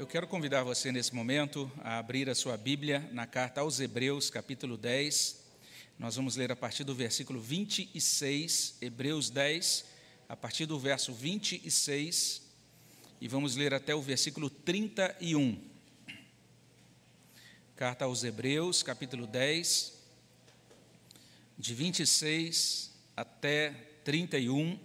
Eu quero convidar você nesse momento a abrir a sua Bíblia na carta aos Hebreus, capítulo 10. Nós vamos ler a partir do versículo 26, Hebreus 10, a partir do verso 26, e vamos ler até o versículo 31. Carta aos Hebreus, capítulo 10, de 26 até 31.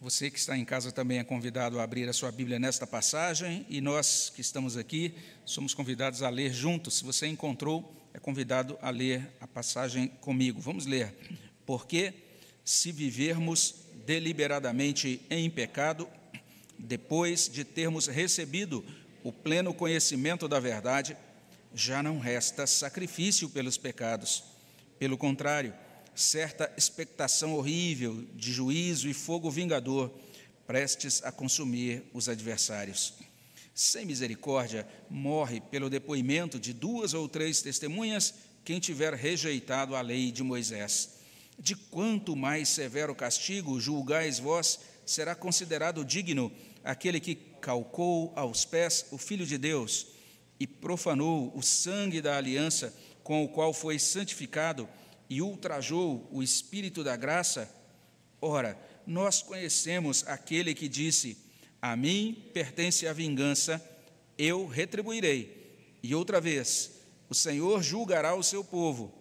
Você que está em casa também é convidado a abrir a sua Bíblia nesta passagem e nós que estamos aqui somos convidados a ler juntos. Se você encontrou, é convidado a ler a passagem comigo. Vamos ler. Porque se vivermos deliberadamente em pecado, depois de termos recebido o pleno conhecimento da verdade, já não resta sacrifício pelos pecados. Pelo contrário, certa expectação horrível de juízo e fogo vingador, prestes a consumir os adversários. Sem misericórdia, morre pelo depoimento de duas ou três testemunhas quem tiver rejeitado a lei de Moisés. De quanto mais severo castigo julgais vós, será considerado digno aquele que calcou aos pés o Filho de Deus e profanou o sangue da aliança com o qual foi santificado e ultrajou o Espírito da graça? Ora, nós conhecemos aquele que disse: A mim pertence a vingança, eu retribuirei. E outra vez, o Senhor julgará o seu povo.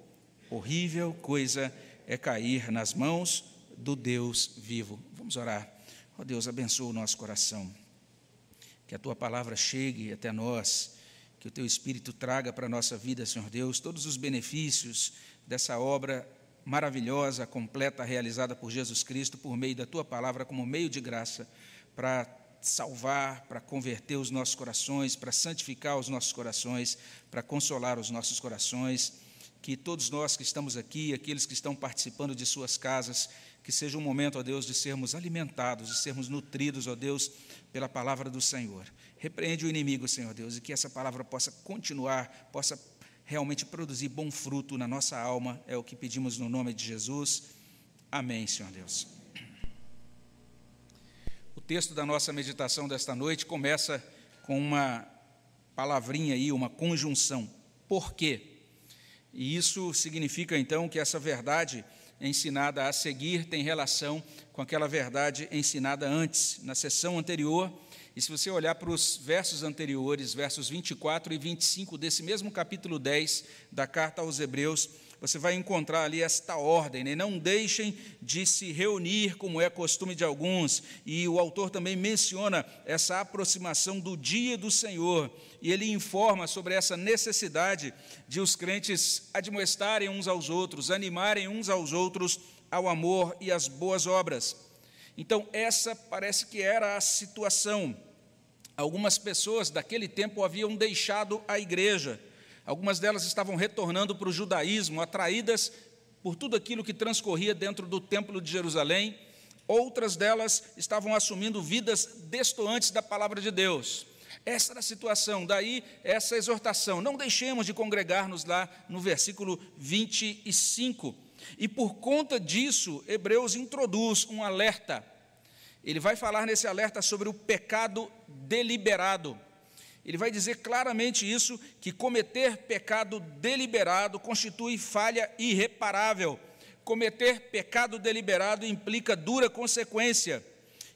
Horrível coisa é cair nas mãos do Deus vivo. Vamos orar. Ó oh Deus, abençoa o nosso coração. Que a tua palavra chegue até nós que o teu Espírito traga para a nossa vida, Senhor Deus, todos os benefícios dessa obra maravilhosa, completa, realizada por Jesus Cristo, por meio da tua palavra, como meio de graça, para salvar, para converter os nossos corações, para santificar os nossos corações, para consolar os nossos corações. Que todos nós que estamos aqui, aqueles que estão participando de suas casas, que seja um momento, ó Deus, de sermos alimentados, de sermos nutridos, ó Deus, pela palavra do Senhor. Repreende o inimigo, Senhor Deus, e que essa palavra possa continuar, possa realmente produzir bom fruto na nossa alma, é o que pedimos no nome de Jesus. Amém, Senhor Deus. O texto da nossa meditação desta noite começa com uma palavrinha aí, uma conjunção. Por quê? E isso significa então que essa verdade ensinada a seguir tem relação com aquela verdade ensinada antes, na sessão anterior e se você olhar para os versos anteriores, versos 24 e 25 desse mesmo capítulo 10 da carta aos Hebreus, você vai encontrar ali esta ordem: né? não deixem de se reunir, como é costume de alguns. E o autor também menciona essa aproximação do dia do Senhor, e ele informa sobre essa necessidade de os crentes admoestarem uns aos outros, animarem uns aos outros ao amor e às boas obras. Então, essa parece que era a situação Algumas pessoas daquele tempo haviam deixado a igreja, algumas delas estavam retornando para o judaísmo, atraídas por tudo aquilo que transcorria dentro do Templo de Jerusalém, outras delas estavam assumindo vidas destoantes da palavra de Deus. Essa era a situação, daí essa exortação. Não deixemos de congregar-nos lá no versículo 25. E por conta disso, Hebreus introduz um alerta ele vai falar nesse alerta sobre o pecado deliberado. Ele vai dizer claramente isso: que cometer pecado deliberado constitui falha irreparável. Cometer pecado deliberado implica dura consequência.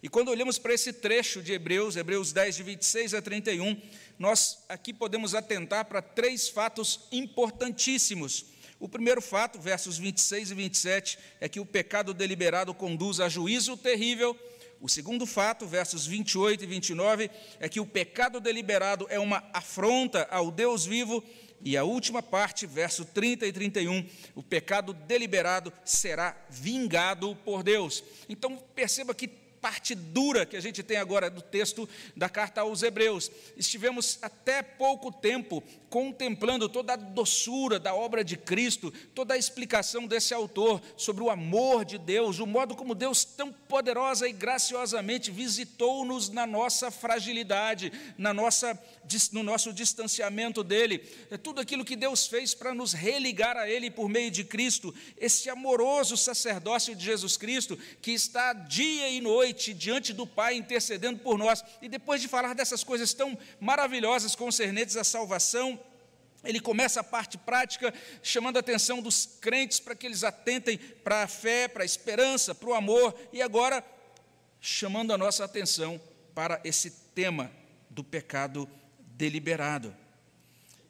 E quando olhamos para esse trecho de Hebreus, Hebreus 10, de 26 a 31, nós aqui podemos atentar para três fatos importantíssimos. O primeiro fato, versos 26 e 27, é que o pecado deliberado conduz a juízo terrível o segundo fato, versos 28 e 29, é que o pecado deliberado é uma afronta ao Deus vivo. E a última parte, verso 30 e 31, o pecado deliberado será vingado por Deus. Então perceba que parte dura que a gente tem agora do texto da carta aos Hebreus. Estivemos até pouco tempo contemplando toda a doçura da obra de Cristo, toda a explicação desse autor sobre o amor de Deus, o modo como Deus tão poderosa e graciosamente visitou-nos na nossa fragilidade, na nossa, no nosso distanciamento dele, é tudo aquilo que Deus fez para nos religar a Ele por meio de Cristo, esse amoroso sacerdócio de Jesus Cristo que está dia e noite noite diante do Pai intercedendo por nós. E depois de falar dessas coisas tão maravilhosas concernentes à salvação, ele começa a parte prática, chamando a atenção dos crentes para que eles atentem para a fé, para a esperança, para o amor, e agora chamando a nossa atenção para esse tema do pecado deliberado.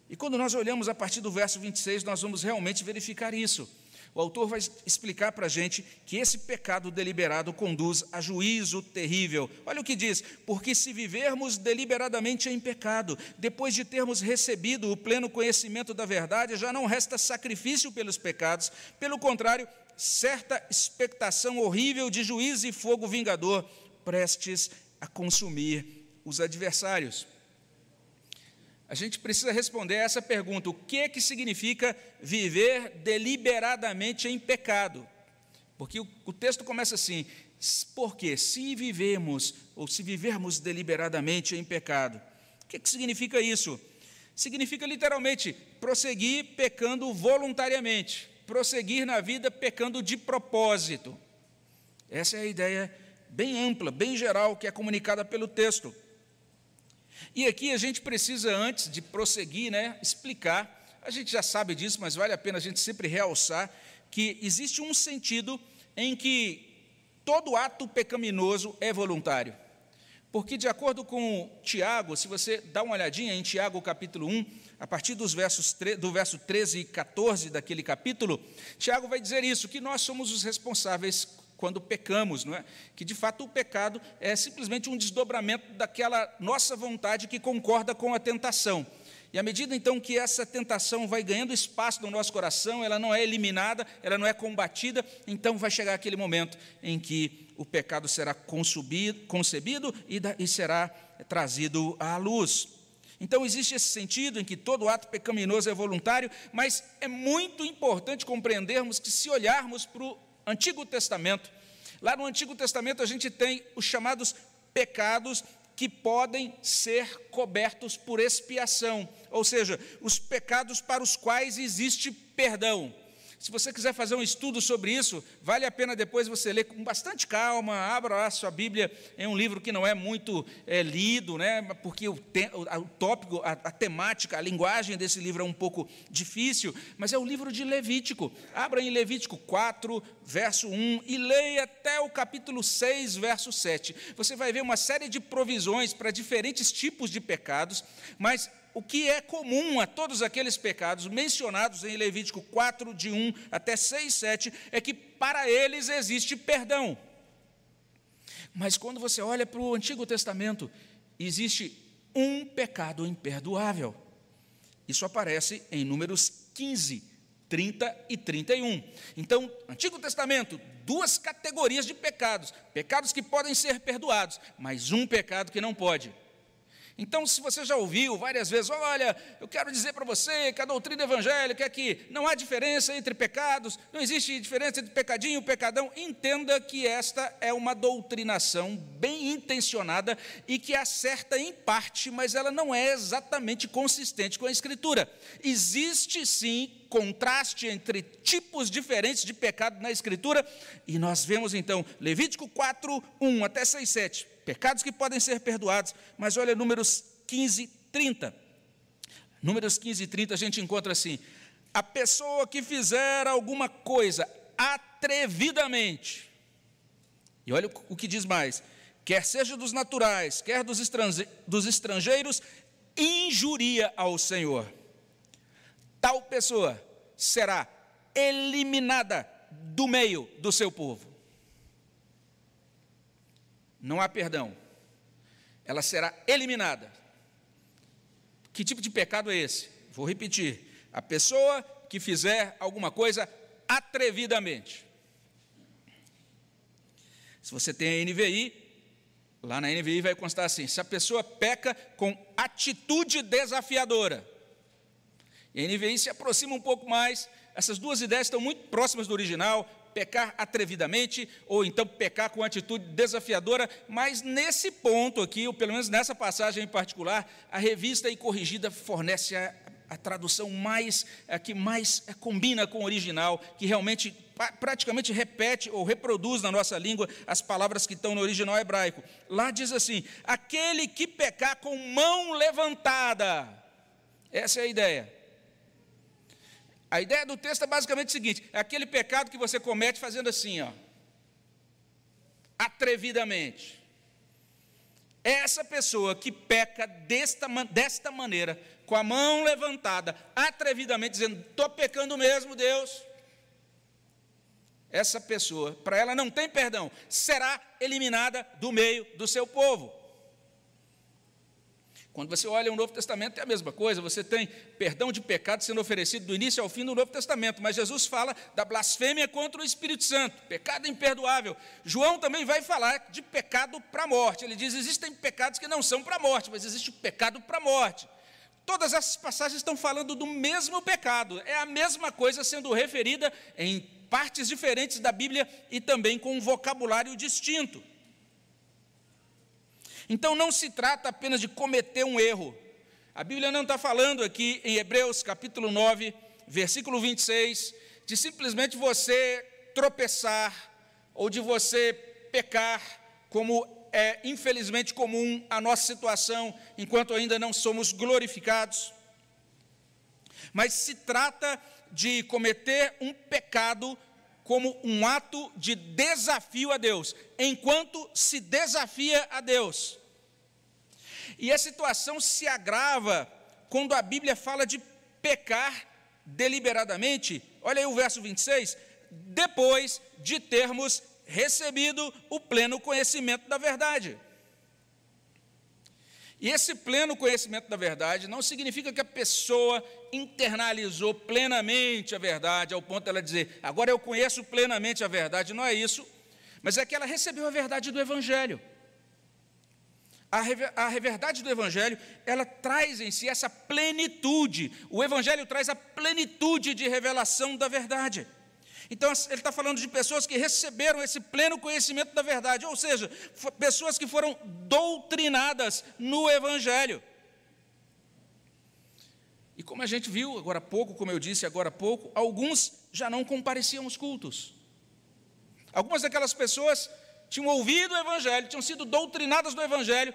E quando nós olhamos a partir do verso 26, nós vamos realmente verificar isso. O autor vai explicar para a gente que esse pecado deliberado conduz a juízo terrível. Olha o que diz: porque se vivermos deliberadamente em pecado, depois de termos recebido o pleno conhecimento da verdade, já não resta sacrifício pelos pecados, pelo contrário, certa expectação horrível de juízo e fogo vingador, prestes a consumir os adversários a gente precisa responder essa pergunta: o que, que significa viver deliberadamente em pecado? Porque o, o texto começa assim: porque se vivemos, ou se vivermos deliberadamente em pecado, o que, que significa isso? Significa literalmente prosseguir pecando voluntariamente, prosseguir na vida pecando de propósito. Essa é a ideia bem ampla, bem geral, que é comunicada pelo texto. E aqui a gente precisa, antes de prosseguir, né, explicar, a gente já sabe disso, mas vale a pena a gente sempre realçar, que existe um sentido em que todo ato pecaminoso é voluntário. Porque, de acordo com Tiago, se você dá uma olhadinha em Tiago capítulo 1, a partir dos versos, do verso 13 e 14 daquele capítulo, Tiago vai dizer isso, que nós somos os responsáveis quando pecamos, não é? Que de fato o pecado é simplesmente um desdobramento daquela nossa vontade que concorda com a tentação. E à medida então que essa tentação vai ganhando espaço no nosso coração, ela não é eliminada, ela não é combatida, então vai chegar aquele momento em que o pecado será concebido e, será trazido à luz. Então existe esse sentido em que todo ato pecaminoso é voluntário, mas é muito importante compreendermos que se olharmos para o Antigo Testamento. Lá no Antigo Testamento a gente tem os chamados pecados que podem ser cobertos por expiação, ou seja, os pecados para os quais existe perdão. Se você quiser fazer um estudo sobre isso, vale a pena depois você ler com bastante calma, abra lá sua Bíblia em um livro que não é muito é, lido, né, porque o, te, o tópico, a, a, temática, a linguagem desse livro é um pouco difícil, mas é o livro de Levítico. Abra em Levítico 4, verso 1 e leia até o capítulo 6, verso 7. Você vai ver uma série de provisões para diferentes tipos de pecados, mas o que é comum a todos aqueles pecados mencionados em Levítico 4, de 1 até 6, 7, é que para eles existe perdão. Mas quando você olha para o Antigo Testamento, existe um pecado imperdoável. Isso aparece em Números 15, 30 e 31. Então, Antigo Testamento, duas categorias de pecados: pecados que podem ser perdoados, mas um pecado que não pode. Então, se você já ouviu várias vezes, olha, eu quero dizer para você que a doutrina evangélica é que não há diferença entre pecados, não existe diferença entre pecadinho e pecadão, entenda que esta é uma doutrinação bem intencionada e que acerta em parte, mas ela não é exatamente consistente com a Escritura. Existe sim contraste entre tipos diferentes de pecado na Escritura, e nós vemos então Levítico 4, 1 até 6, 7 pecados que podem ser perdoados, mas olha números 15, 30. Números 15 e 30 a gente encontra assim: a pessoa que fizer alguma coisa atrevidamente, e olha o que diz mais, quer seja dos naturais, quer dos, dos estrangeiros, injuria ao Senhor. Tal pessoa será eliminada do meio do seu povo não há perdão. Ela será eliminada. Que tipo de pecado é esse? Vou repetir: a pessoa que fizer alguma coisa atrevidamente. Se você tem a NVI, lá na NVI vai constar assim: se a pessoa peca com atitude desafiadora. E a NVI se aproxima um pouco mais, essas duas ideias estão muito próximas do original, pecar atrevidamente, ou então pecar com atitude desafiadora, mas nesse ponto aqui, ou pelo menos nessa passagem em particular, a revista e corrigida fornece a, a tradução mais, a que mais combina com o original, que realmente praticamente repete ou reproduz na nossa língua as palavras que estão no original hebraico. Lá diz assim: aquele que pecar com mão levantada. Essa é a ideia. A ideia do texto é basicamente o seguinte: é aquele pecado que você comete fazendo assim, ó, atrevidamente. É essa pessoa que peca desta, desta maneira, com a mão levantada, atrevidamente, dizendo: estou pecando mesmo, Deus. Essa pessoa, para ela não tem perdão, será eliminada do meio do seu povo. Quando você olha o Novo Testamento, é a mesma coisa, você tem perdão de pecado sendo oferecido do início ao fim do Novo Testamento, mas Jesus fala da blasfêmia contra o Espírito Santo, pecado imperdoável. João também vai falar de pecado para a morte. Ele diz: existem pecados que não são para a morte, mas existe o pecado para a morte. Todas essas passagens estão falando do mesmo pecado, é a mesma coisa sendo referida em partes diferentes da Bíblia e também com um vocabulário distinto. Então não se trata apenas de cometer um erro. A Bíblia não está falando aqui em Hebreus capítulo 9, versículo 26, de simplesmente você tropeçar ou de você pecar, como é infelizmente comum a nossa situação enquanto ainda não somos glorificados. Mas se trata de cometer um pecado como um ato de desafio a Deus, enquanto se desafia a Deus. E a situação se agrava quando a Bíblia fala de pecar deliberadamente. Olha aí o verso 26. Depois de termos recebido o pleno conhecimento da verdade. E esse pleno conhecimento da verdade não significa que a pessoa internalizou plenamente a verdade, ao ponto de ela dizer, agora eu conheço plenamente a verdade, não é isso, mas é que ela recebeu a verdade do Evangelho. A, a verdade do Evangelho, ela traz em si essa plenitude, o Evangelho traz a plenitude de revelação da verdade. Então, ele está falando de pessoas que receberam esse pleno conhecimento da verdade, ou seja, pessoas que foram doutrinadas no Evangelho. E como a gente viu agora há pouco, como eu disse agora há pouco, alguns já não compareciam aos cultos. Algumas daquelas pessoas tinham ouvido o Evangelho, tinham sido doutrinadas do Evangelho.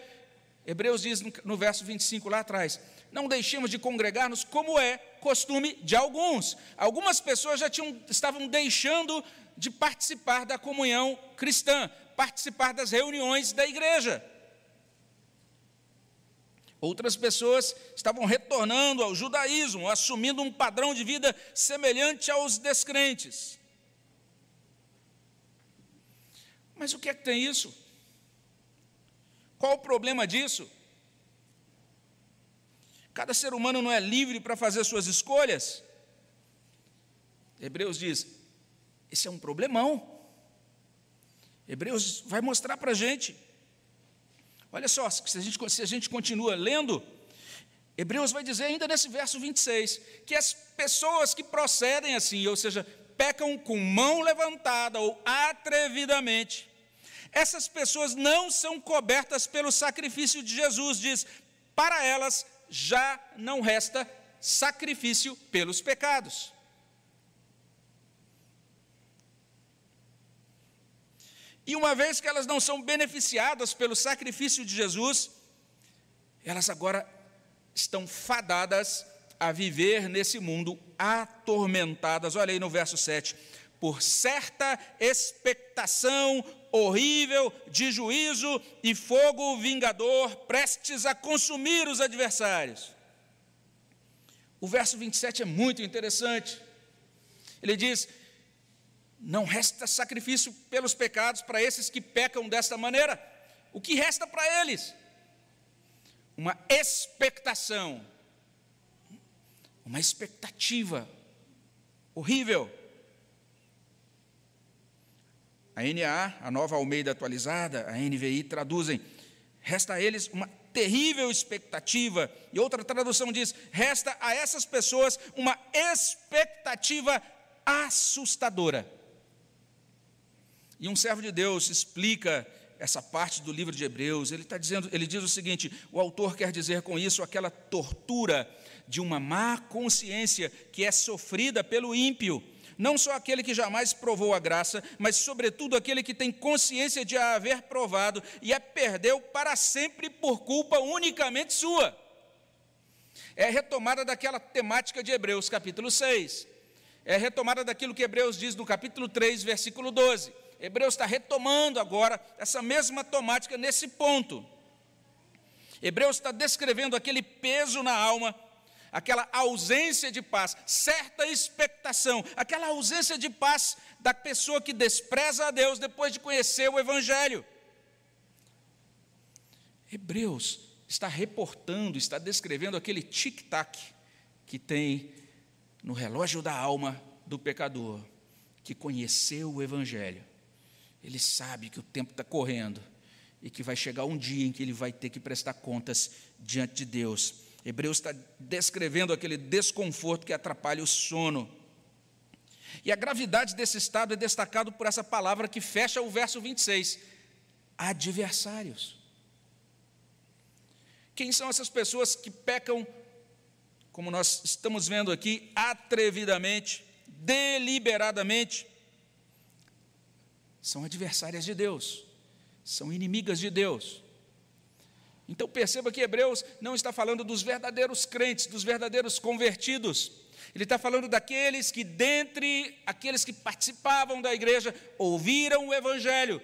Hebreus diz no, verso 25 lá atrás: Não deixemos de congregar-nos como é costume de alguns. Algumas pessoas já tinham, estavam deixando de participar da comunhão cristã, participar das reuniões da igreja. Outras pessoas estavam retornando ao judaísmo, assumindo um padrão de vida semelhante aos descrentes. Mas o que é que tem isso? Qual o problema disso? Cada ser humano não é livre para fazer suas escolhas? Hebreus diz: esse é um problemão. Hebreus vai mostrar para a gente. Olha só, se a, gente, se a gente continua lendo, Hebreus vai dizer ainda nesse verso 26 que as pessoas que procedem assim, ou seja, pecam com mão levantada ou atrevidamente, essas pessoas não são cobertas pelo sacrifício de Jesus, diz, para elas já não resta sacrifício pelos pecados. E uma vez que elas não são beneficiadas pelo sacrifício de Jesus, elas agora estão fadadas a viver nesse mundo atormentadas. Olha aí no verso 7. Por certa expectação horrível de juízo e fogo vingador, prestes a consumir os adversários. O verso 27 é muito interessante. Ele diz: Não resta sacrifício pelos pecados para esses que pecam desta maneira. O que resta para eles? Uma expectação, uma expectativa horrível a NA, a nova Almeida atualizada, a NVI traduzem: resta a eles uma terrível expectativa. E outra tradução diz: resta a essas pessoas uma expectativa assustadora. E um servo de Deus explica essa parte do livro de Hebreus. Ele está dizendo, ele diz o seguinte: o autor quer dizer com isso aquela tortura de uma má consciência que é sofrida pelo ímpio Não só aquele que jamais provou a graça, mas, sobretudo, aquele que tem consciência de a haver provado e a perdeu para sempre por culpa unicamente sua. É retomada daquela temática de Hebreus, capítulo 6. É retomada daquilo que Hebreus diz no capítulo 3, versículo 12. Hebreus está retomando agora essa mesma temática nesse ponto. Hebreus está descrevendo aquele peso na alma aquela ausência de paz, certa expectação, aquela ausência de paz da pessoa que despreza a Deus depois de conhecer o Evangelho. Hebreus está reportando, está descrevendo aquele tic-tac que tem no relógio da alma do pecador, que conheceu o Evangelho. Ele sabe que o tempo está correndo e que vai chegar um dia em que ele vai ter que prestar contas diante de Deus Hebreus está descrevendo aquele desconforto que atrapalha o sono. E a gravidade desse estado é destacado por essa palavra que fecha o verso 26: adversários. Quem são essas pessoas que pecam, como nós estamos vendo aqui, atrevidamente, deliberadamente? São adversárias de Deus, são inimigas de Deus. Então perceba que Hebreus não está falando dos verdadeiros crentes, dos verdadeiros convertidos. Ele está falando daqueles que, dentre aqueles que participavam da igreja, ouviram o Evangelho,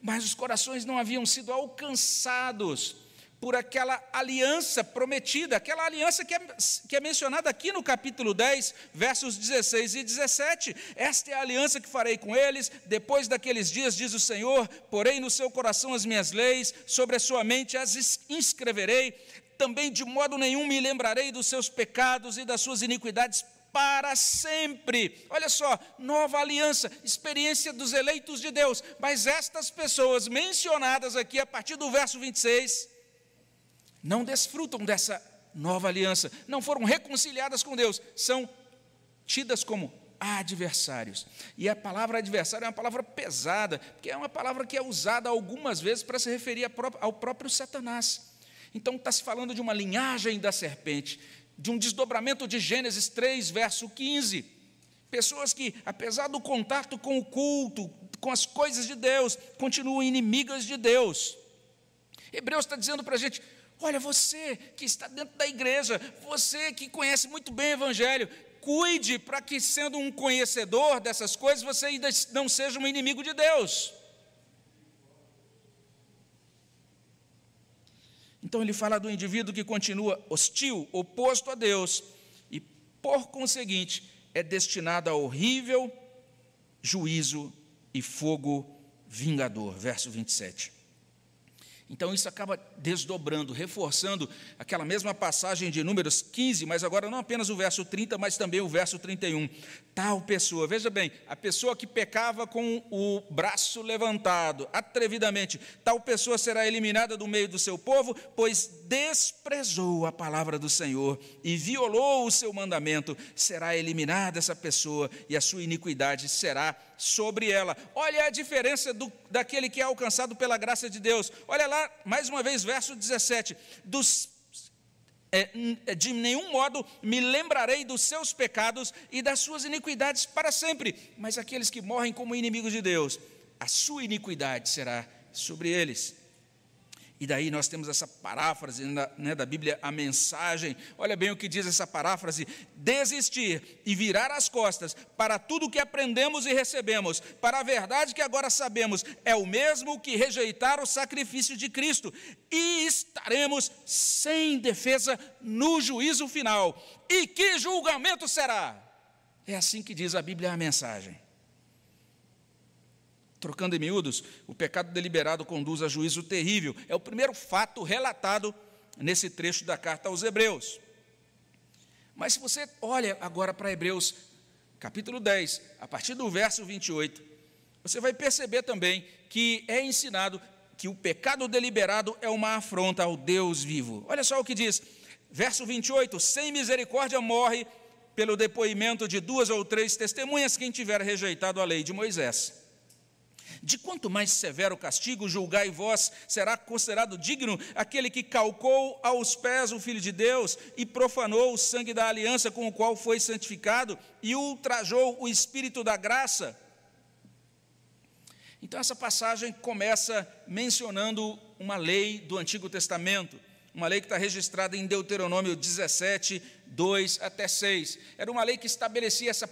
mas os corações não haviam sido alcançados por aquela aliança prometida, aquela aliança que é, que é mencionada aqui no capítulo 10, versos 16 e 17. Esta é a aliança que farei com eles, depois daqueles dias, diz o Senhor, porém no seu coração as minhas leis, sobre a sua mente as inscreverei, também de modo nenhum me lembrarei dos seus pecados e das suas iniquidades para sempre. Olha só, nova aliança, experiência dos eleitos de Deus. Mas estas pessoas mencionadas aqui a partir do verso 26, não desfrutam dessa nova aliança, não foram reconciliadas com Deus, são tidas como adversários. E a palavra adversário é uma palavra pesada, porque é uma palavra que é usada algumas vezes para se referir ao próprio Satanás. Então está se falando de uma linhagem da serpente, de um desdobramento de Gênesis 3, verso 15. Pessoas que, apesar do contato com o culto, com as coisas de Deus, continuam inimigas de Deus. Hebreus está dizendo para a gente: Olha, você que está dentro da igreja, você que conhece muito bem o Evangelho, cuide para que, sendo um conhecedor dessas coisas, você ainda não seja um inimigo de Deus. Então ele fala do indivíduo que continua hostil, oposto a Deus, e por conseguinte é destinado a horrível juízo e fogo vingador. Verso 27. Então isso acaba desdobrando, reforçando aquela mesma passagem de Números 15, mas agora não apenas o verso 30, mas também o verso 31. Tal pessoa, veja bem, a pessoa que pecava com o braço levantado, atrevidamente, tal pessoa será eliminada do meio do seu povo, pois desprezou a palavra do Senhor e violou o seu mandamento, será eliminada essa pessoa e a sua iniquidade será sobre ela. Olha a diferença do, daquele que é alcançado pela graça de Deus. Olha lá, mais uma vez, verso 17: dos é, é, de nenhum modo me lembrarei dos seus pecados e das suas iniquidades para sempre. Mas aqueles que morrem como inimigos de Deus, a sua iniquidade será sobre eles. E daí nós temos essa paráfrase né, da Bíblia, a mensagem. Olha bem o que diz essa paráfrase: desistir e virar as costas para tudo que aprendemos e recebemos, para a verdade que agora sabemos, é o mesmo que rejeitar o sacrifício de Cristo, e estaremos sem defesa no juízo final. E que julgamento será? É assim que diz a Bíblia, a mensagem. Trocando em miúdos, o pecado deliberado conduz a juízo terrível. É o primeiro fato relatado nesse trecho da carta aos Hebreus. Mas se você olha agora para Hebreus, capítulo 10, a partir do verso 28, você vai perceber também que é ensinado que o pecado deliberado é uma afronta ao Deus vivo. Olha só o que diz, verso 28: sem misericórdia morre pelo depoimento de duas ou três testemunhas quem tiver rejeitado a lei de Moisés. De quanto mais severo castigo, julgai vós, será considerado digno aquele que calcou aos pés o Filho de Deus e profanou o sangue da aliança com o qual foi santificado e ultrajou o Espírito da graça. Então, essa passagem começa mencionando uma lei do Antigo Testamento, uma lei que está registrada em Deuteronômio 17, 2 até 6. Era uma lei que estabelecia essa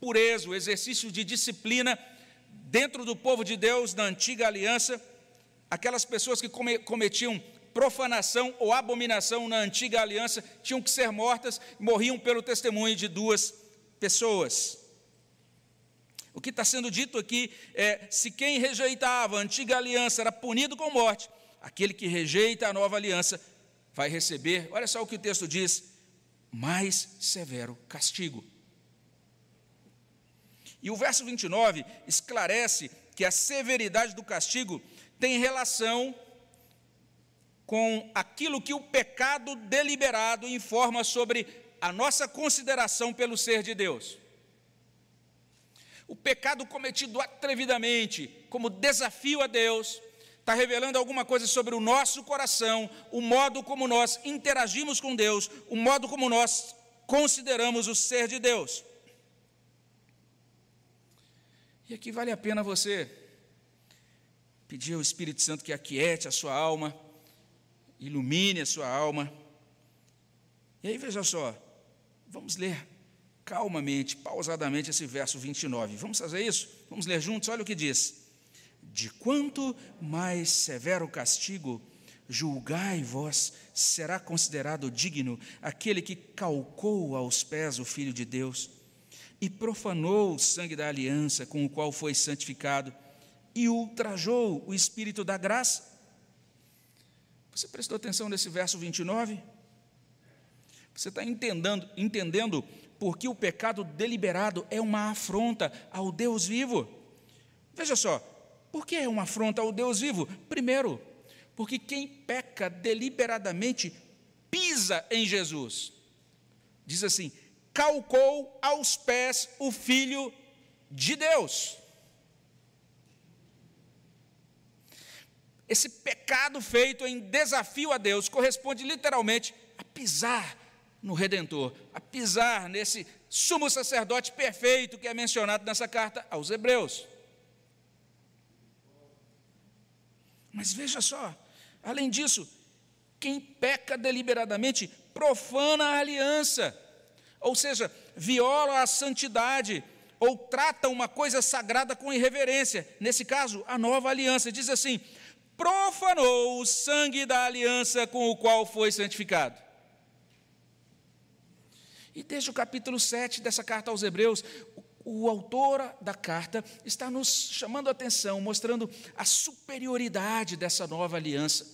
pureza, o exercício de disciplina dentro do povo de Deus, na antiga aliança, aquelas pessoas que cometiam profanação ou abominação na antiga aliança tinham que ser mortas, morriam pelo testemunho de duas pessoas. O que está sendo dito aqui é: se quem rejeitava a antiga aliança era punido com morte, aquele que rejeita a nova aliança vai receber, olha só o que o texto diz, mais severo castigo. E o verso 29 esclarece que a severidade do castigo tem relação com aquilo que o pecado deliberado informa sobre a nossa consideração pelo ser de Deus. O pecado cometido atrevidamente, como desafio a Deus, está revelando alguma coisa sobre o nosso coração, o modo como nós interagimos com Deus, o modo como nós consideramos o ser de Deus. E aqui vale a pena você pedir ao Espírito Santo que aquiete a sua alma, ilumine a sua alma. E aí veja só, vamos ler calmamente, pausadamente esse verso 29. Vamos fazer isso? Vamos ler juntos? Olha o que diz: De quanto mais severo castigo, julgai vós, será considerado digno aquele que calcou aos pés o Filho de Deus e profanou o sangue da aliança com o qual foi santificado e ultrajou o espírito da graça. Você prestou atenção nesse verso 29? Você está entendendo, entendendo por que o pecado deliberado é uma afronta ao Deus vivo? Veja só, por que é uma afronta ao Deus vivo? Primeiro, porque quem peca deliberadamente pisa em Jesus. Diz assim: calcou aos pés o Filho de Deus. Esse pecado feito em desafio a Deus corresponde literalmente a pisar no Redentor, a pisar nesse sumo sacerdote perfeito que é mencionado nessa carta aos Hebreus. Mas veja só, além disso, quem peca deliberadamente profana a aliança ou seja, viola a santidade, ou trata uma coisa sagrada com irreverência. Nesse caso, a nova aliança diz assim: profanou o sangue da aliança com o qual foi santificado. E desde o capítulo 7 dessa carta aos Hebreus, o, autor da carta está nos chamando a atenção, mostrando a superioridade dessa nova aliança,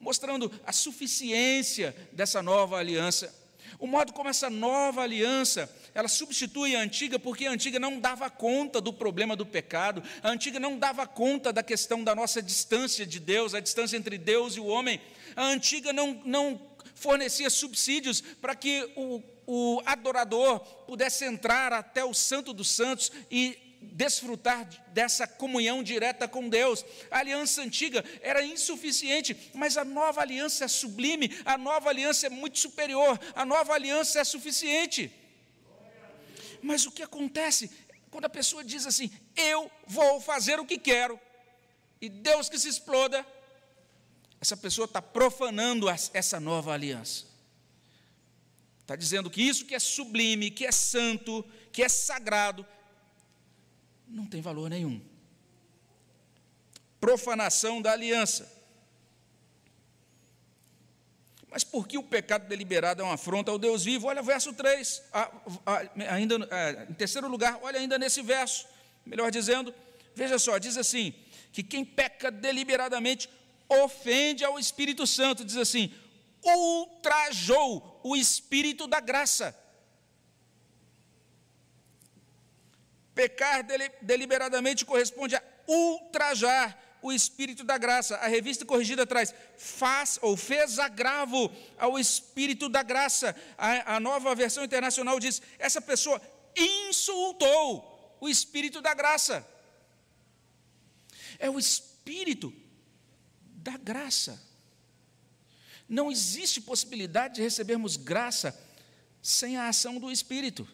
mostrando a suficiência dessa nova aliança o modo como essa nova aliança, ela substitui a antiga, porque a antiga não dava conta do problema do pecado, a antiga não dava conta da questão da nossa distância de Deus, a distância entre Deus e o homem, a antiga não, não fornecia subsídios para que o, o adorador pudesse entrar até o Santo dos Santos e desfrutar dessa comunhão direta com Deus. A aliança antiga era insuficiente, mas a nova aliança é sublime, a nova aliança é muito superior, a nova aliança é suficiente. Mas o que acontece quando a pessoa diz assim: Eu vou fazer o que quero, e Deus que se exploda, essa pessoa está profanando essa nova aliança. Está dizendo que isso que é sublime, que é santo, que é sagrado, não tem valor nenhum. Profanação da aliança. Mas por que o pecado deliberado é uma afronta ao Deus vivo? Olha verso 3. ainda, em terceiro lugar, olha ainda nesse verso. Melhor dizendo, veja só, diz assim: que quem peca deliberadamente ofende ao Espírito Santo, diz assim, ultrajou o Espírito da graça. Pecar deliberadamente corresponde a ultrajar o espírito da graça. A revista corrigida traz faz ou fez agravo ao espírito da graça. A, a nova versão internacional diz: essa pessoa insultou o espírito da graça. é o Espírito da graça. Não existe possibilidade de recebermos graça sem a ação do Espírito.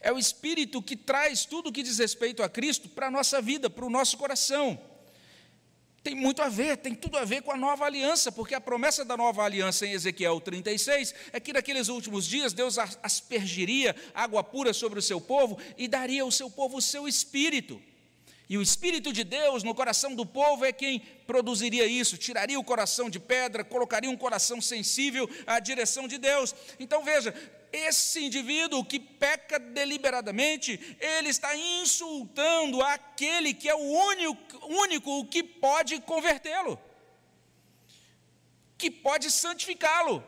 É o Espírito que traz tudo o que diz respeito a Cristo para a nossa vida, para o nosso coração. Tem muito a ver, tem tudo a ver com a nova aliança, porque a promessa da nova aliança em Ezequiel 36 é que naqueles últimos dias Deus aspergiria água pura sobre o seu povo e daria ao seu povo o seu espírito. E o Espírito de Deus no coração do povo é quem produziria isso, tiraria o coração de pedra, colocaria um coração sensível à direção de Deus. Então veja, esse indivíduo que peca deliberadamente, ele está insultando aquele que é o único, único que pode convertê-lo, que pode santificá-lo.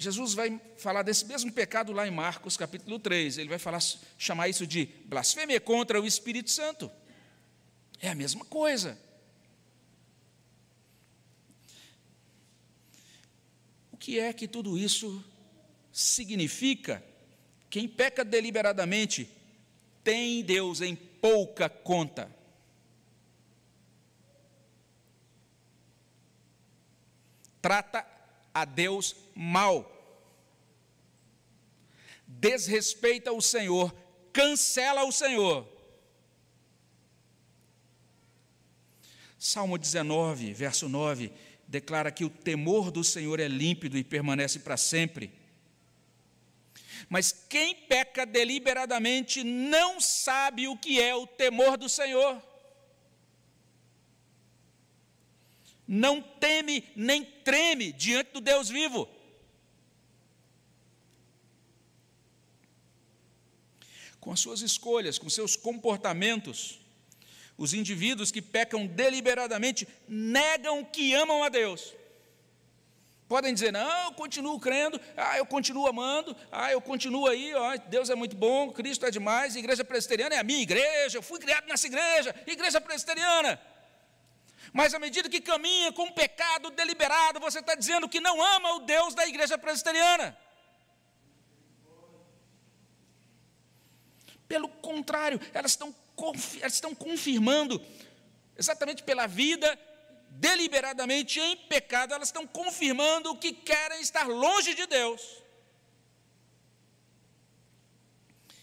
Jesus vai falar desse mesmo pecado lá em Marcos capítulo 3. Ele vai falar, chamar isso de blasfêmia contra o Espírito Santo. É a mesma coisa. Que é que tudo isso significa? Quem peca deliberadamente tem Deus em pouca conta. Trata a Deus mal, desrespeita o Senhor, cancela o Senhor. Salmo 19, verso 9, declara que o temor do Senhor é límpido e permanece para sempre. Mas quem peca deliberadamente não sabe o que é o temor do Senhor. não teme nem treme diante do Deus vivo. Com as suas escolhas, com seus comportamentos, os indivíduos que pecam deliberadamente negam que amam a Deus. Podem dizer, não, eu continuo crendo, ah, eu continuo amando, ah, eu continuo aí, ó, Deus é muito bom, Cristo é demais, a igreja presbiteriana é a minha igreja, eu fui criado nessa igreja, igreja presbiteriana. Mas à medida que caminha com um pecado deliberado, você está dizendo que não ama o Deus da igreja presbiteriana. Pelo contrário, elas estão, estão confirmando, exatamente pela vida deliberadamente em pecado, elas estão confirmando que querem estar longe de Deus.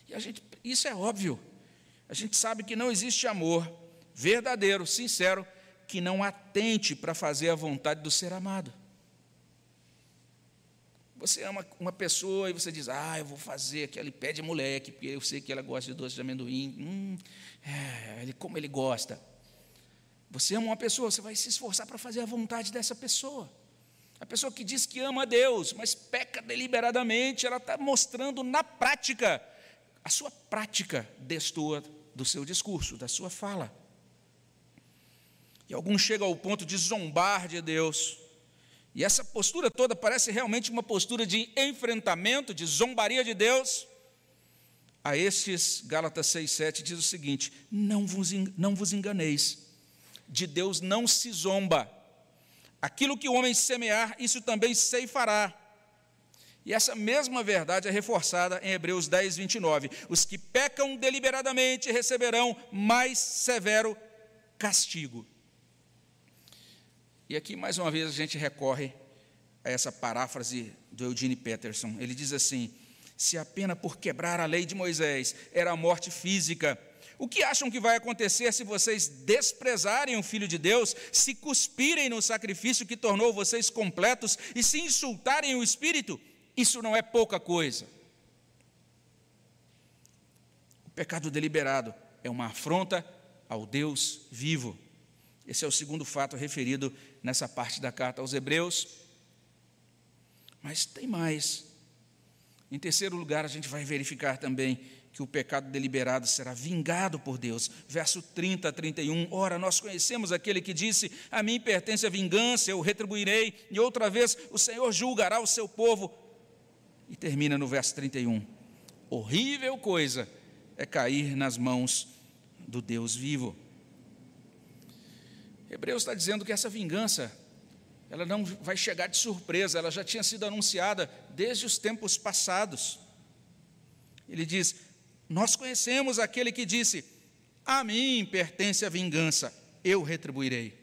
E a gente, isso é óbvio. A gente sabe que não existe amor verdadeiro, sincero, que não atente para fazer a vontade do ser amado. Você ama uma pessoa e você diz, ah, eu vou fazer aquele pé de moleque, porque eu sei que ela gosta de doce de amendoim. Hum, é, ele, como ele gosta. Você ama uma pessoa, você vai se esforçar para fazer a vontade dessa pessoa. A pessoa que diz que ama a Deus, mas peca deliberadamente, ela está mostrando na prática, a sua prática destoa do seu discurso, da sua fala. E alguns chegam ao ponto de zombar de Deus. E essa postura toda parece realmente uma postura de enfrentamento, de zombaria de Deus. A estes, Gálatas 6,7 diz o seguinte: não vos, não vos enganeis, de Deus não se zomba. Aquilo que o homem semear, isso também ceifará. E essa mesma verdade é reforçada em Hebreus 10, 29. Os que pecam deliberadamente receberão mais severo castigo. E aqui, mais uma vez, a gente recorre a essa paráfrase do Eugene Peterson. Ele diz assim: se a pena por quebrar a lei de Moisés era a morte física, o que acham que vai acontecer se vocês desprezarem o Filho de Deus, se cuspirem no sacrifício que tornou vocês completos e se insultarem o Espírito? Isso não é pouca coisa. O pecado deliberado é uma afronta ao Deus vivo. Esse é o segundo fato referido nessa parte da carta aos Hebreus. Mas tem mais. Em terceiro lugar, a gente vai verificar também que o pecado deliberado será vingado por Deus. Verso 30 a 31. Ora, nós conhecemos aquele que disse: A mim pertence a vingança, eu retribuirei, e outra vez o Senhor julgará o seu povo. E termina no verso 31. Horrível coisa é cair nas mãos do Deus vivo. Hebreus está dizendo que essa vingança, ela não vai chegar de surpresa, ela já tinha sido anunciada desde os tempos passados. Ele diz: Nós conhecemos aquele que disse: A mim pertence a vingança, eu retribuirei.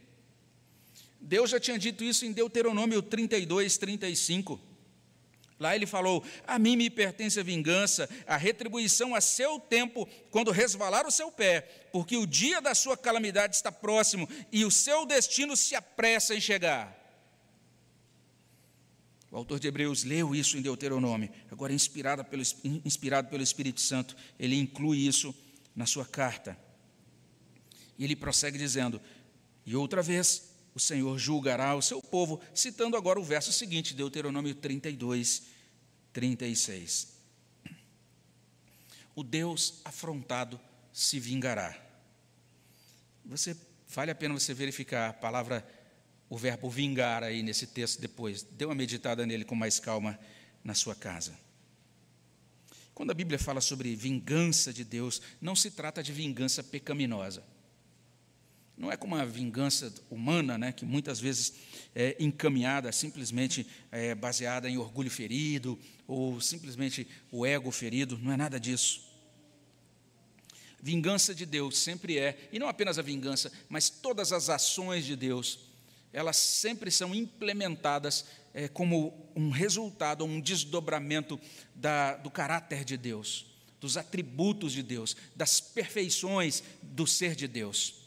Deus já tinha dito isso em Deuteronômio 32, 35. Lá ele falou: A mim me pertence a vingança, a retribuição a seu tempo, quando resvalar o seu pé, porque o dia da sua calamidade está próximo e o seu destino se apressa em chegar. O autor de Hebreus leu isso em Deuteronômio, agora inspirado pelo, inspirado pelo Espírito Santo, ele inclui isso na sua carta. E ele prossegue dizendo: E outra vez o Senhor julgará o seu povo, citando agora o verso seguinte, Deuteronômio 32, 36. O Deus afrontado se vingará. Você vale a pena você verificar a palavra, o verbo vingar aí nesse texto depois. Dê uma meditada nele com mais calma na sua casa. Quando a Bíblia fala sobre vingança de Deus, não se trata de vingança pecaminosa. Não é como uma vingança humana, né, que muitas vezes é encaminhada simplesmente é, baseada em orgulho ferido ou simplesmente o ego ferido. Não é nada disso. Vingança de Deus sempre é, e não apenas a vingança, mas todas as ações de Deus, elas sempre são implementadas é, como um resultado, um desdobramento da, do caráter de Deus, dos atributos de Deus, das perfeições do ser de Deus.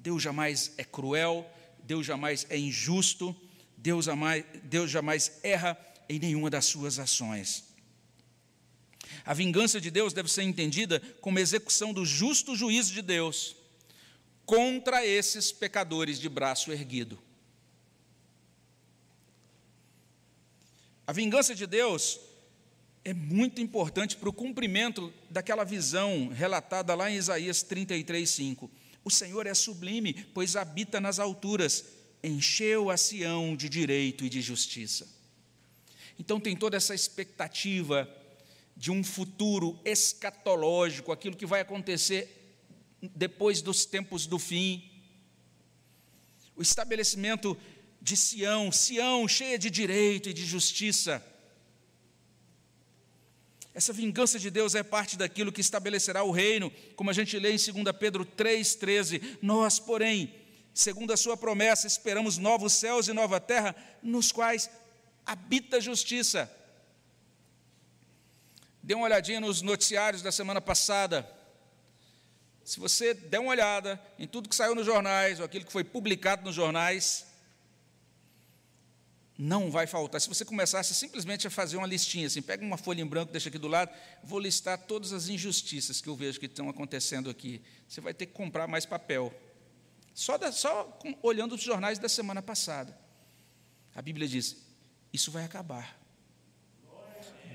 Deus jamais é cruel, Deus jamais é injusto, Deus jamais, Deus jamais erra em nenhuma das suas ações. A vingança de Deus deve ser entendida como execução do justo juízo de Deus contra esses pecadores de braço erguido. A vingança de Deus é muito importante para o cumprimento daquela visão relatada lá em Isaías 33, 5. O Senhor é sublime, pois habita nas alturas, encheu a Sião de direito e de justiça. Então tem toda essa expectativa de um futuro escatológico, aquilo que vai acontecer depois dos tempos do fim. O estabelecimento de Sião, Sião cheia de direito e de justiça. Essa vingança de Deus é parte daquilo que estabelecerá o reino, como a gente lê em 2 Pedro 3,13. Nós, porém, segundo a sua promessa, esperamos novos céus e nova terra, nos quais habita a justiça. Dê uma olhadinha nos noticiários da semana passada. Se você der uma olhada em tudo que saiu nos jornais, ou aquilo que foi publicado nos jornais, não vai faltar. Se você começasse simplesmente a fazer uma listinha, assim, pega uma folha em branco, deixa aqui do lado, vou listar todas as injustiças que eu vejo que estão acontecendo aqui. Você vai ter que comprar mais papel. Só, da, só com, olhando os jornais da semana passada. A Bíblia diz: isso vai acabar.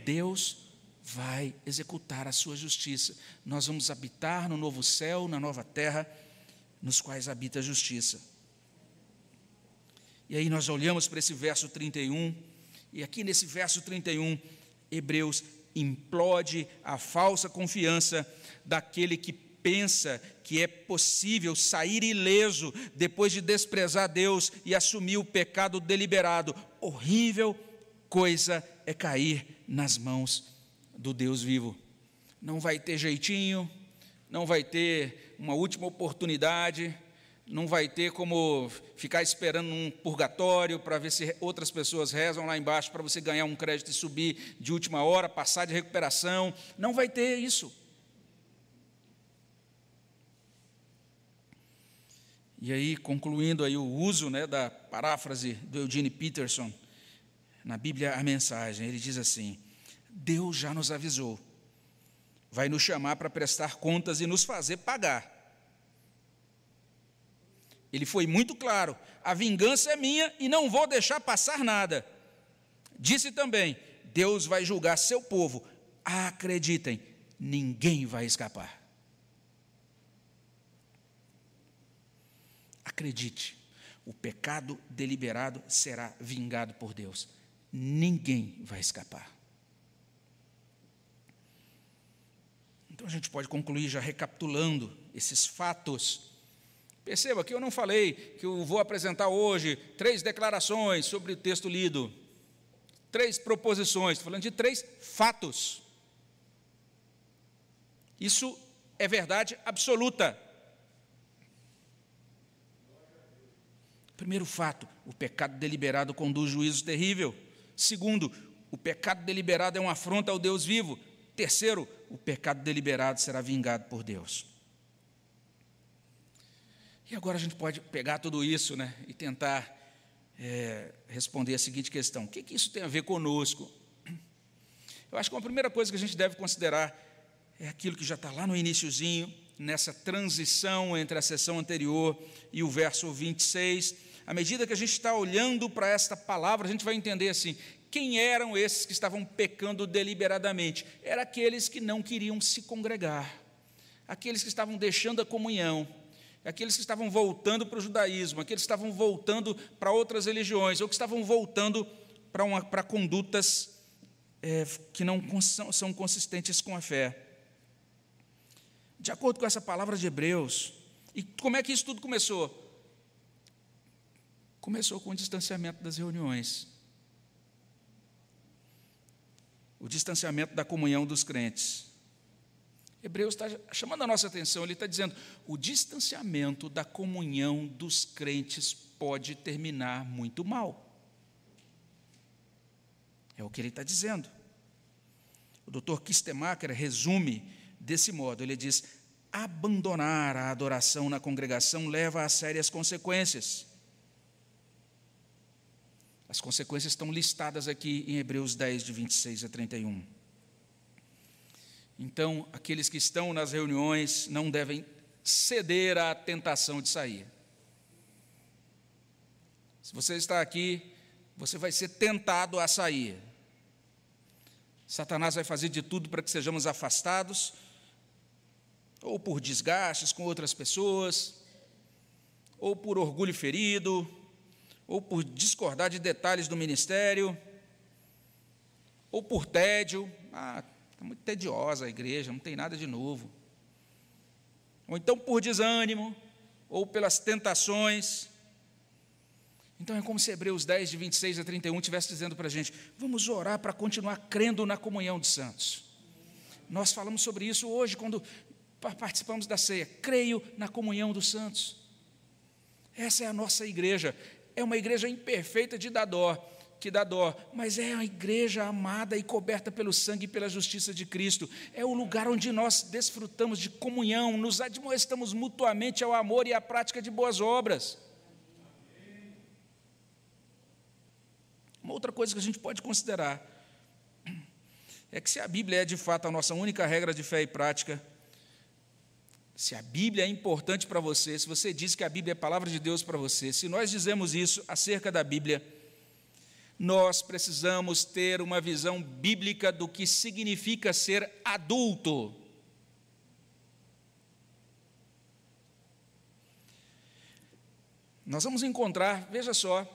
Deus vai executar a sua justiça. Nós vamos habitar no novo céu, na nova terra, nos quais habita a justiça. E aí nós olhamos para esse verso 31, e aqui nesse verso 31, Hebreus implode a falsa confiança daquele que pensa que é possível sair ileso depois de desprezar Deus e assumir o pecado deliberado. Horrível coisa é cair nas mãos do Deus vivo. Não vai ter jeitinho, não vai ter uma última oportunidade, não vai ter como ficar esperando um purgatório para ver se outras pessoas rezam lá embaixo para você ganhar um crédito e subir de última hora, passar de recuperação. Não vai ter isso. E aí, concluindo aí o uso né, da paráfrase do Eugene Peterson, na Bíblia a mensagem, ele diz assim: Deus já nos avisou, vai nos chamar para prestar contas e nos fazer pagar. Ele foi muito claro: a vingança é minha e não vou deixar passar nada. Disse também: Deus vai julgar seu povo. Acreditem, ninguém vai escapar. Acredite, o pecado deliberado será vingado por Deus. Ninguém vai escapar. Então a gente pode concluir já recapitulando esses fatos Perceba que eu não falei que eu vou apresentar hoje três declarações sobre o texto lido, três proposições, estou falando de três fatos. Isso é verdade absoluta. Primeiro fato, o pecado deliberado conduz juízo terrível. Segundo, o pecado deliberado é uma afronta ao Deus vivo. Terceiro, o pecado deliberado será vingado por Deus. E agora a gente pode pegar tudo isso né, e tentar é, responder a seguinte questão: o que, que isso tem a ver conosco? Eu acho que uma primeira coisa que a gente deve considerar é aquilo que já está lá no iníciozinho, nessa transição entre a sessão anterior e o verso 26. À medida que a gente está olhando para esta palavra, a gente vai entender assim: quem eram esses que estavam pecando deliberadamente? Eram aqueles que não queriam se congregar, aqueles que estavam deixando a comunhão, aqueles que estavam voltando para o judaísmo, aqueles que estavam voltando para outras religiões, ou que estavam voltando para, uma, para condutas é, que não são, são consistentes com a fé. De acordo com essa palavra de Hebreus, e como é que isso tudo começou? Começou com o distanciamento das reuniões, o distanciamento da comunhão dos crentes. Hebreus está chamando a nossa atenção, ele está dizendo: o distanciamento da comunhão dos crentes pode terminar muito mal. É o que ele está dizendo. O doutor Kistemacher resume desse modo: ele diz, abandonar a adoração na congregação leva a sérias consequências. As consequências estão listadas aqui em Hebreus 10, de 26 a 31. Então, aqueles que estão nas reuniões não devem ceder à tentação de sair. Se você está aqui, você vai ser tentado a sair. Satanás vai fazer de tudo para que sejamos afastados, ou por desgastes com outras pessoas, ou por orgulho ferido, ou por discordar de detalhes do ministério, ou por tédio. Ah, muito tediosa a igreja, não tem nada de novo. Ou então por desânimo, ou pelas tentações. Então é como se Hebreus 10, de 26 a 31, estivesse dizendo para a gente: vamos orar para continuar crendo na comunhão de santos. Nós falamos sobre isso hoje, quando participamos da ceia. Creio na comunhão dos santos. Essa é a nossa igreja. É uma igreja imperfeita de dar dó, que dá dó, mas é a igreja amada e coberta pelo sangue e pela justiça de Cristo. É o lugar onde nós desfrutamos de comunhão, nos admoestamos mutuamente ao amor e à prática de boas obras. Uma outra coisa que a gente pode considerar é que se a Bíblia é de fato a nossa única regra de fé e prática, se a Bíblia é importante para você, se você diz que a Bíblia é a palavra de Deus para você, se nós dizemos isso acerca da Bíblia, nós precisamos ter uma visão bíblica do que significa ser adulto. Nós vamos encontrar, veja só,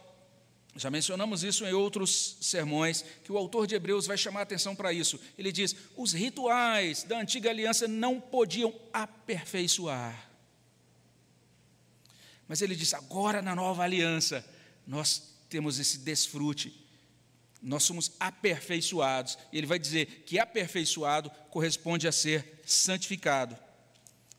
já mencionamos isso em outros sermões, que o autor de Hebreus vai chamar a atenção para isso. Ele diz: os rituais da antiga aliança não podiam aperfeiçoar. Mas ele diz: agora na nova aliança, nós temos esse desfrute, nós somos aperfeiçoados. E ele vai dizer que aperfeiçoado corresponde a ser santificado.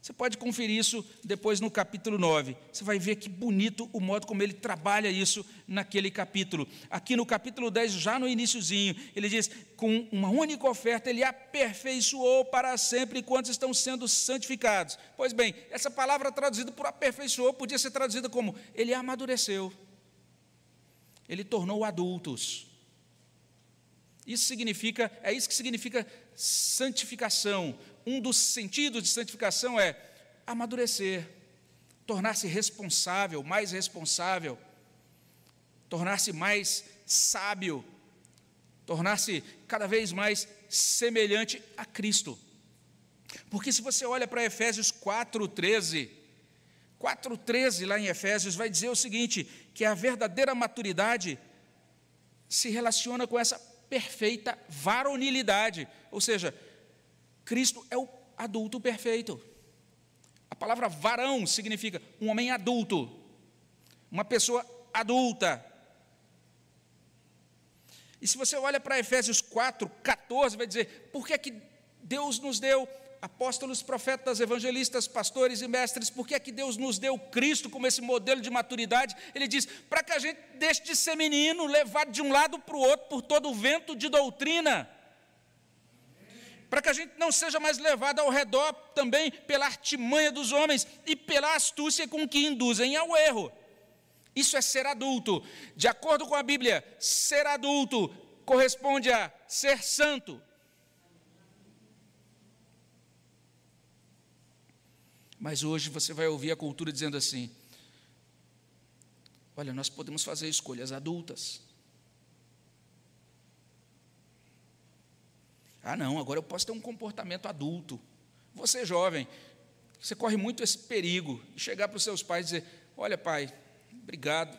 Você pode conferir isso depois no capítulo 9. Você vai ver que bonito o modo como ele trabalha isso naquele capítulo. Aqui no capítulo 10, já no iníciozinho, ele diz: com uma única oferta, ele aperfeiçoou para sempre quantos estão sendo santificados. Pois bem, essa palavra traduzida por aperfeiçoou podia ser traduzida como ele amadureceu. Ele tornou adultos. Isso significa, é isso que significa santificação um dos sentidos de santificação é amadurecer, tornar-se responsável, mais responsável, tornar-se mais sábio, tornar-se cada vez mais semelhante a Cristo. Porque se você olha para Efésios 4:13, 4:13 lá em Efésios vai dizer o seguinte, que a verdadeira maturidade se relaciona com essa perfeita varonilidade, ou seja, Cristo é o adulto perfeito. A palavra varão significa um homem adulto, uma pessoa adulta. E se você olha para Efésios 4, 14, vai dizer: por que, é que Deus nos deu apóstolos, profetas, evangelistas, pastores e mestres, por que é que Deus nos deu Cristo como esse modelo de maturidade? Ele diz: para que a gente deixe de ser menino, levado de um lado para o outro por todo o vento de doutrina. Para que a gente não seja mais levado ao redor também pela artimanha dos homens e pela astúcia com que induzem ao erro. Isso é ser adulto. De acordo com a Bíblia, ser adulto corresponde a ser santo, Mas hoje você vai ouvir a cultura dizendo assim: olha, nós podemos fazer escolhas adultas. Ah, não, agora eu posso ter um comportamento adulto. Você, jovem, você corre muito esse perigo de chegar para os seus pais e dizer: Olha, pai, obrigado,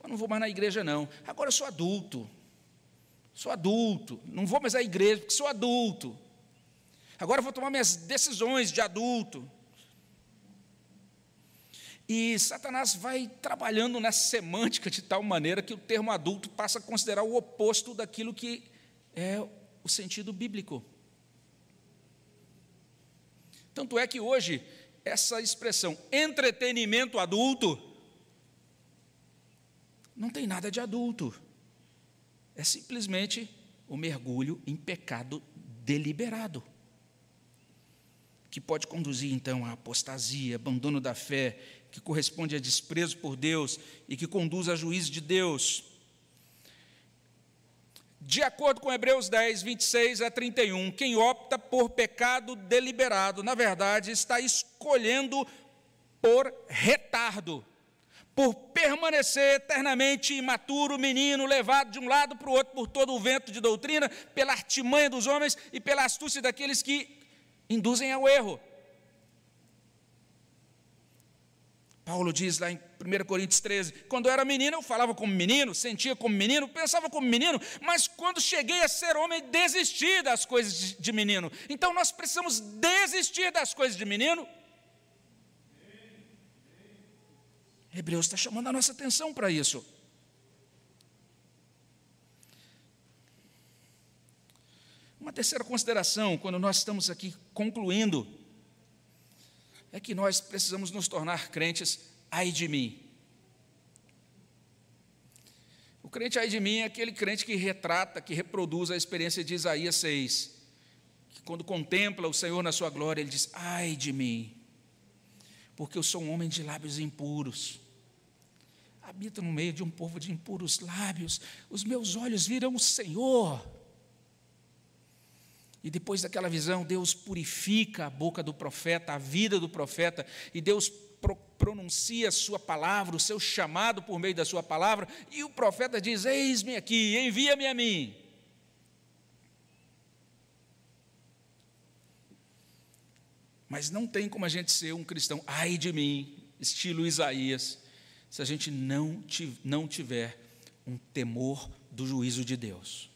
eu não vou mais na igreja, não. Agora eu sou adulto. Sou adulto, não vou mais à igreja, porque sou adulto. Agora eu vou tomar minhas decisões de adulto. E Satanás vai trabalhando nessa semântica de tal maneira que o termo adulto passa a considerar o oposto daquilo que é o sentido bíblico. Tanto é que hoje, essa expressão entretenimento adulto não tem nada de adulto. É simplesmente o mergulho em pecado deliberado, que pode conduzir então à apostasia, abandono da fé que corresponde a desprezo por Deus e que conduz a juízo de Deus. De acordo com Hebreus 10, 26 a 31, quem opta por pecado deliberado, na verdade, está escolhendo por retardo, por permanecer eternamente imaturo, menino, levado de um lado para o outro por todo o vento de doutrina, pela artimanha dos homens e pela astúcia daqueles que induzem ao erro. Paulo diz lá em 1 Coríntios 13: quando eu era menino, eu falava como menino, sentia como menino, pensava como menino, mas quando cheguei a ser homem, desisti das coisas de menino. Então nós precisamos desistir das coisas de menino. Hebreus está chamando a nossa atenção para isso. Uma terceira consideração, quando nós estamos aqui concluindo é que nós precisamos nos tornar crentes, ai de mim. O crente ai de mim é aquele crente que retrata, que reproduz a experiência de Isaías 6, que quando contempla o Senhor na sua glória, ele diz: ai de mim, porque eu sou um homem de lábios impuros. Habito no meio de um povo de impuros lábios, os meus olhos viram o Senhor. E depois daquela visão, Deus purifica a boca do profeta, a vida do profeta, e Deus pro pronuncia a sua palavra, o seu chamado por meio da sua palavra, e o profeta diz: Eis-me aqui, envia-me a mim. Mas não tem como a gente ser um cristão, ai de mim, estilo Isaías, se a gente não, não tiver um temor do juízo de Deus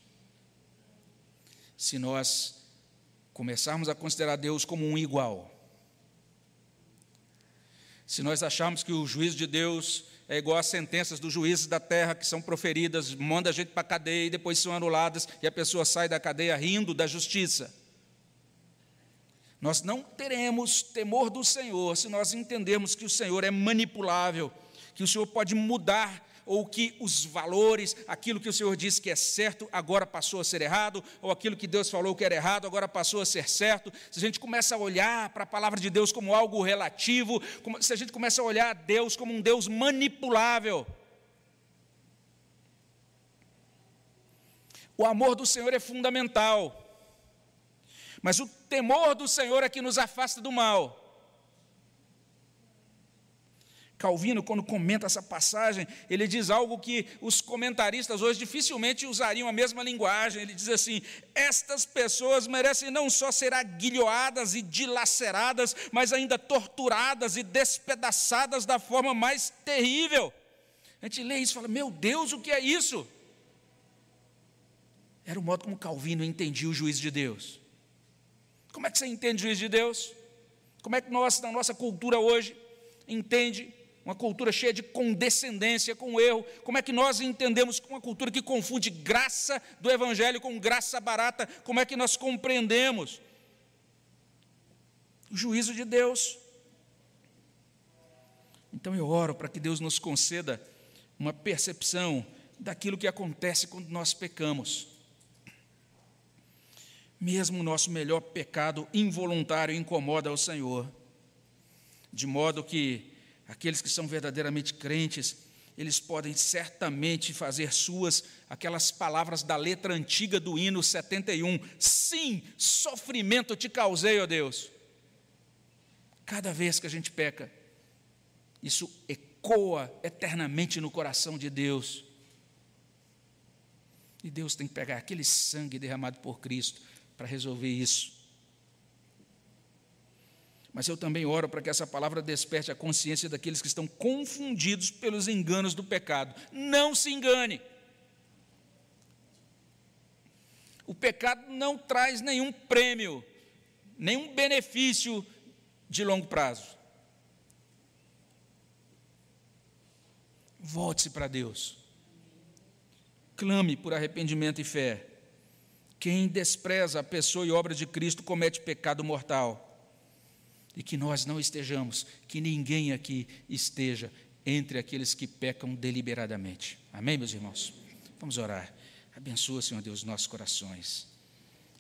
se nós começarmos a considerar Deus como um igual. Se nós acharmos que o juízo de Deus é igual às sentenças dos juízes da terra que são proferidas, manda a gente para a cadeia e depois são anuladas e a pessoa sai da cadeia rindo da justiça. Nós não teremos temor do Senhor se nós entendermos que o Senhor é manipulável, que o Senhor pode mudar ou que os valores, aquilo que o Senhor disse que é certo, agora passou a ser errado, ou aquilo que Deus falou que era errado, agora passou a ser certo. Se a gente começa a olhar para a palavra de Deus como algo relativo, se a gente começa a olhar a Deus como um Deus manipulável, o amor do Senhor é fundamental, mas o temor do Senhor é que nos afasta do mal. Calvino, quando comenta essa passagem, ele diz algo que os comentaristas hoje dificilmente usariam a mesma linguagem. Ele diz assim: estas pessoas merecem não só ser aguilhoadas e dilaceradas, mas ainda torturadas e despedaçadas da forma mais terrível. A gente lê isso e fala: meu Deus, o que é isso? Era o modo como Calvino entendia o juízo de Deus. Como é que você entende o juízo de Deus? Como é que nós, na nossa cultura hoje, entende uma cultura cheia de condescendência com o erro. Como é que nós entendemos uma cultura que confunde graça do Evangelho com graça barata? Como é que nós compreendemos? o juízo de Deus. Então eu oro para que Deus nos conceda uma percepção daquilo que acontece quando nós pecamos. Mesmo o nosso melhor pecado involuntário incomoda ao Senhor, de modo que aqueles que são verdadeiramente crentes, eles podem certamente fazer suas aquelas palavras da letra antiga do hino 71. Sim, sofrimento te causei, ó Deus. Cada vez que a gente peca, isso ecoa eternamente no coração de Deus. E Deus tem que pegar aquele sangue derramado por Cristo para resolver isso. Mas eu também oro para que essa palavra desperte a consciência daqueles que estão confundidos pelos enganos do pecado. Não se engane. O pecado não traz nenhum prêmio, nenhum benefício de longo prazo. Volte-se para Deus. Clame por arrependimento e fé. Quem despreza a pessoa e obra de Cristo comete pecado mortal. E que nós não estejamos, que ninguém aqui esteja entre aqueles que pecam deliberadamente. Amém, meus irmãos? Vamos orar. Abençoa, Senhor Deus, nossos corações.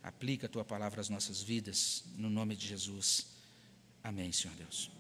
Aplica a tua palavra às nossas vidas, no nome de Jesus. Amém, Senhor Deus.